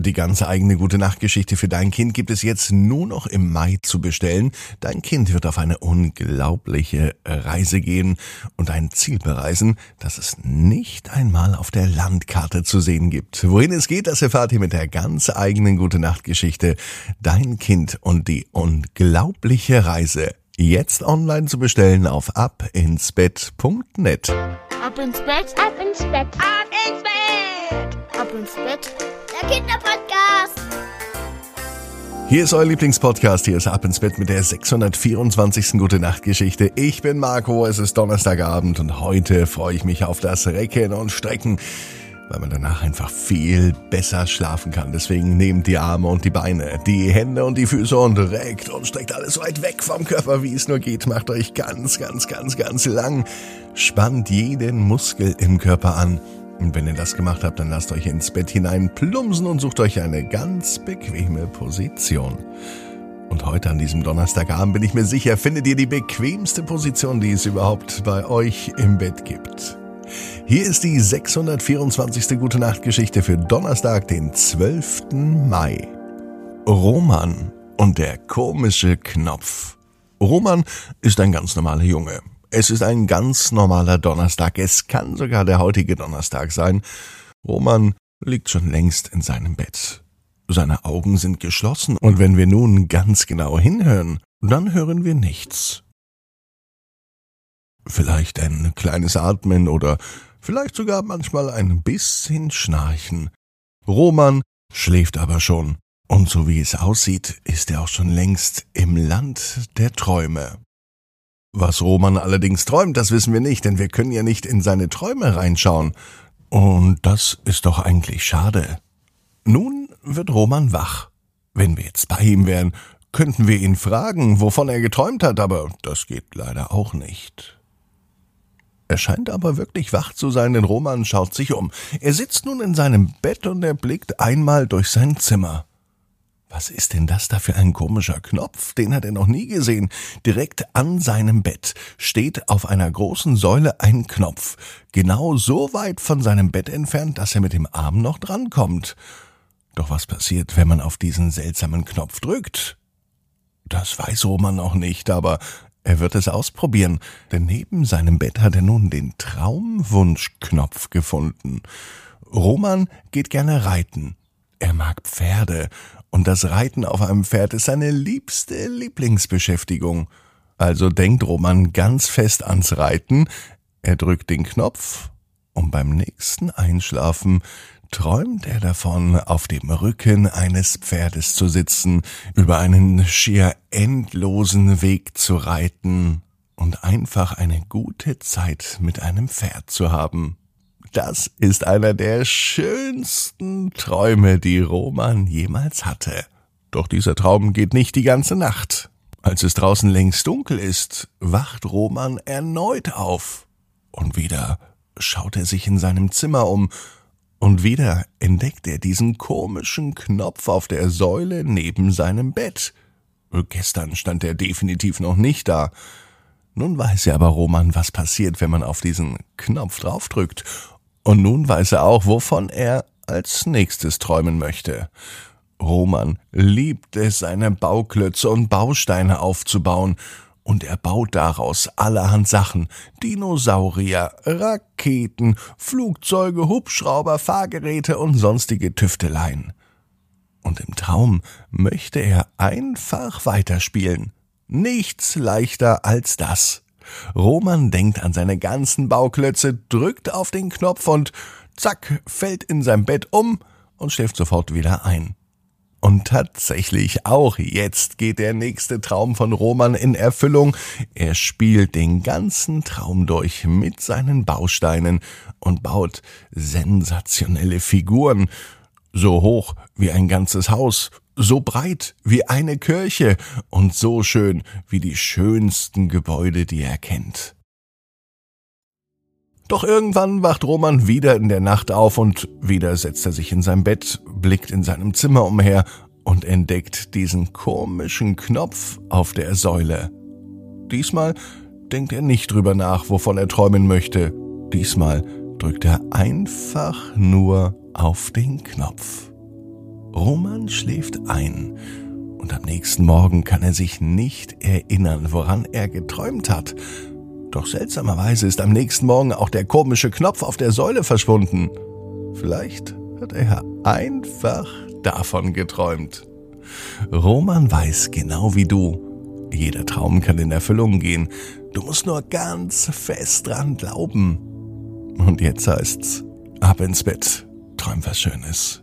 Die ganze eigene gute Nachtgeschichte für dein Kind gibt es jetzt nur noch im Mai zu bestellen. Dein Kind wird auf eine unglaubliche Reise gehen und ein Ziel bereisen, das es nicht einmal auf der Landkarte zu sehen gibt. Wohin es geht, das erfahrt ihr mit der ganz eigenen gute Nachtgeschichte. Dein Kind und die unglaubliche Reise. Jetzt online zu bestellen auf abinsbett.net. Ab ins Bett, ab ins Bett, ab ins Bett, ab ins Bett. Der Kinderpodcast. Hier ist euer Lieblingspodcast. Hier ist Ab ins Bett mit der 624. Gute Nacht Geschichte. Ich bin Marco. Es ist Donnerstagabend und heute freue ich mich auf das Recken und Strecken, weil man danach einfach viel besser schlafen kann. Deswegen nehmt die Arme und die Beine, die Hände und die Füße und reckt und streckt alles weit weg vom Körper, wie es nur geht. Macht euch ganz, ganz, ganz, ganz lang. Spannt jeden Muskel im Körper an und wenn ihr das gemacht habt, dann lasst euch ins Bett hinein plumsen und sucht euch eine ganz bequeme Position. Und heute an diesem Donnerstagabend bin ich mir sicher, findet ihr die bequemste Position, die es überhaupt bei euch im Bett gibt. Hier ist die 624. Gute Nacht Geschichte für Donnerstag, den 12. Mai. Roman und der komische Knopf. Roman ist ein ganz normaler Junge. Es ist ein ganz normaler Donnerstag. Es kann sogar der heutige Donnerstag sein. Roman liegt schon längst in seinem Bett. Seine Augen sind geschlossen und wenn wir nun ganz genau hinhören, dann hören wir nichts. Vielleicht ein kleines Atmen oder vielleicht sogar manchmal ein bisschen Schnarchen. Roman schläft aber schon, und so wie es aussieht, ist er auch schon längst im Land der Träume. Was Roman allerdings träumt, das wissen wir nicht, denn wir können ja nicht in seine Träume reinschauen. Und das ist doch eigentlich schade. Nun wird Roman wach. Wenn wir jetzt bei ihm wären, könnten wir ihn fragen, wovon er geträumt hat, aber das geht leider auch nicht. Er scheint aber wirklich wach zu sein, denn Roman schaut sich um. Er sitzt nun in seinem Bett und er blickt einmal durch sein Zimmer. Was ist denn das da für ein komischer Knopf? Den hat er noch nie gesehen. Direkt an seinem Bett steht auf einer großen Säule ein Knopf, genau so weit von seinem Bett entfernt, dass er mit dem Arm noch drankommt. Doch was passiert, wenn man auf diesen seltsamen Knopf drückt? Das weiß Roman noch nicht, aber er wird es ausprobieren, denn neben seinem Bett hat er nun den Traumwunschknopf gefunden. Roman geht gerne reiten. Er mag Pferde und das Reiten auf einem Pferd ist seine liebste Lieblingsbeschäftigung. Also denkt Roman ganz fest ans Reiten, er drückt den Knopf und beim nächsten Einschlafen träumt er davon, auf dem Rücken eines Pferdes zu sitzen, über einen schier endlosen Weg zu reiten und einfach eine gute Zeit mit einem Pferd zu haben. Das ist einer der schönsten Träume, die Roman jemals hatte. Doch dieser Traum geht nicht die ganze Nacht. Als es draußen längst dunkel ist, wacht Roman erneut auf. Und wieder schaut er sich in seinem Zimmer um, und wieder entdeckt er diesen komischen Knopf auf der Säule neben seinem Bett. Gestern stand er definitiv noch nicht da. Nun weiß er aber Roman, was passiert, wenn man auf diesen Knopf draufdrückt, und nun weiß er auch, wovon er als nächstes träumen möchte. Roman liebt es, seine Bauklötze und Bausteine aufzubauen, und er baut daraus allerhand Sachen, Dinosaurier, Raketen, Flugzeuge, Hubschrauber, Fahrgeräte und sonstige Tüfteleien. Und im Traum möchte er einfach weiterspielen. Nichts leichter als das. Roman denkt an seine ganzen Bauklötze, drückt auf den Knopf und zack, fällt in sein Bett um und schläft sofort wieder ein. Und tatsächlich, auch jetzt geht der nächste Traum von Roman in Erfüllung. Er spielt den ganzen Traum durch mit seinen Bausteinen und baut sensationelle Figuren, so hoch wie ein ganzes Haus, so breit wie eine Kirche und so schön wie die schönsten Gebäude, die er kennt. Doch irgendwann wacht Roman wieder in der Nacht auf und wieder setzt er sich in sein Bett, blickt in seinem Zimmer umher und entdeckt diesen komischen Knopf auf der Säule. Diesmal denkt er nicht drüber nach, wovon er träumen möchte. Diesmal drückt er einfach nur auf den Knopf. Roman schläft ein und am nächsten Morgen kann er sich nicht erinnern, woran er geträumt hat. Doch seltsamerweise ist am nächsten Morgen auch der komische Knopf auf der Säule verschwunden. Vielleicht hat er einfach davon geträumt. Roman weiß genau wie du. Jeder Traum kann in Erfüllung gehen. Du musst nur ganz fest dran glauben. Und jetzt heißt's, ab ins Bett, träum was Schönes.